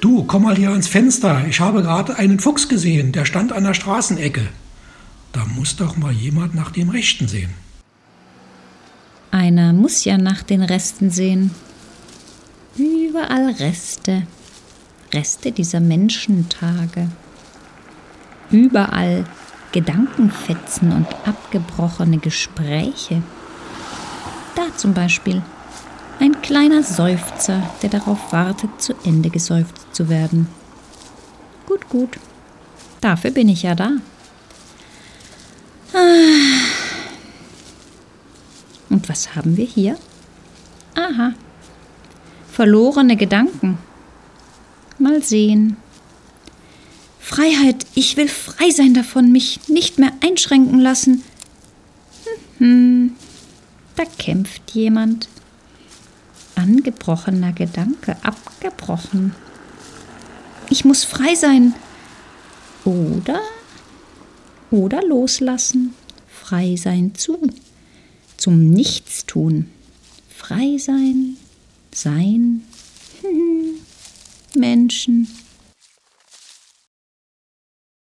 Du, komm mal hier ans Fenster. Ich habe gerade einen Fuchs gesehen, der stand an der Straßenecke. Da muss doch mal jemand nach dem Rechten sehen. Einer muss ja nach den Resten sehen. Überall Reste. Reste dieser Menschentage. Überall Gedankenfetzen und abgebrochene Gespräche. Da zum Beispiel ein kleiner Seufzer, der darauf wartet, zu Ende geseufzt zu werden. Gut, gut. Dafür bin ich ja da. Ah. Und was haben wir hier? Aha. Verlorene Gedanken. Mal sehen. Freiheit, ich will frei sein davon, mich nicht mehr einschränken lassen. Hm, da kämpft jemand. Angebrochener Gedanke, abgebrochen. Ich muss frei sein. Oder, oder loslassen. Frei sein zu. Zum Nichtstun. Frei sein, sein. Menschen.